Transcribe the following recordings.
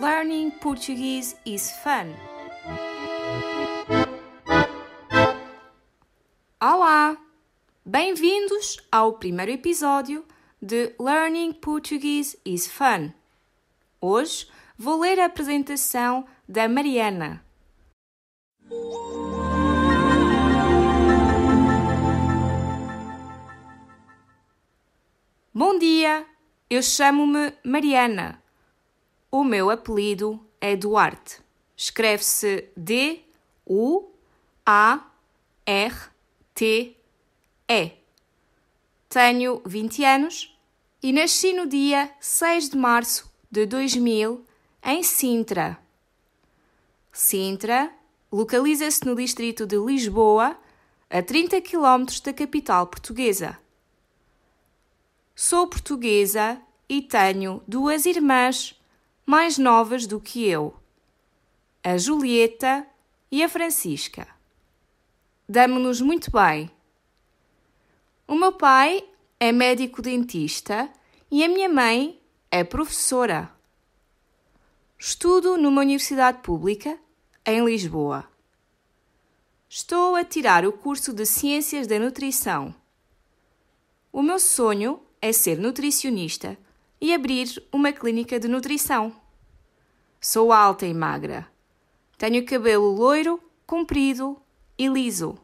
Learning Portuguese is fun. Olá! Bem-vindos ao primeiro episódio de Learning Portuguese is Fun. Hoje vou ler a apresentação da Mariana. Bom dia! Eu chamo-me Mariana. O meu apelido é Duarte. Escreve-se D-U-A-R-T-E. Tenho 20 anos e nasci no dia 6 de março de 2000 em Sintra. Sintra localiza-se no distrito de Lisboa, a 30 km da capital portuguesa. Sou portuguesa e tenho duas irmãs mais novas do que eu, a Julieta e a Francisca. Damo-nos muito bem. O meu pai é médico dentista e a minha mãe é professora. Estudo numa universidade pública em Lisboa. Estou a tirar o curso de Ciências da Nutrição. O meu sonho é ser nutricionista e abrir uma clínica de nutrição. Sou alta e magra. Tenho cabelo loiro, comprido e liso.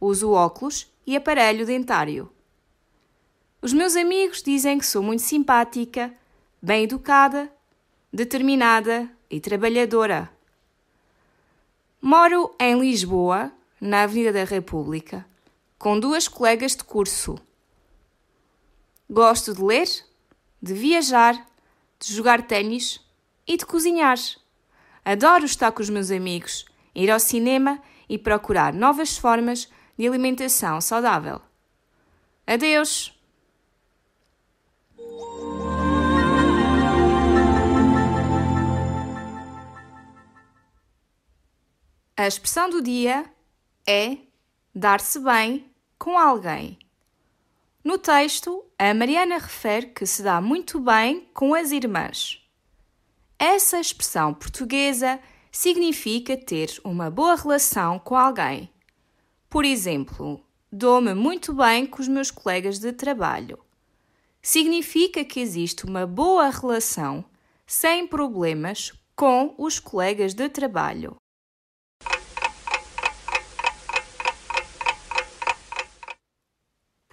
Uso óculos e aparelho dentário. Os meus amigos dizem que sou muito simpática, bem educada, determinada e trabalhadora. Moro em Lisboa, na Avenida da República, com duas colegas de curso. Gosto de ler, de viajar, de jogar ténis e de cozinhar. Adoro estar com os meus amigos, ir ao cinema e procurar novas formas de alimentação saudável. Adeus! A expressão do dia é dar-se bem com alguém. No texto, a Mariana refere que se dá muito bem com as irmãs. Essa expressão portuguesa significa ter uma boa relação com alguém. Por exemplo, dou-me muito bem com os meus colegas de trabalho. Significa que existe uma boa relação, sem problemas, com os colegas de trabalho.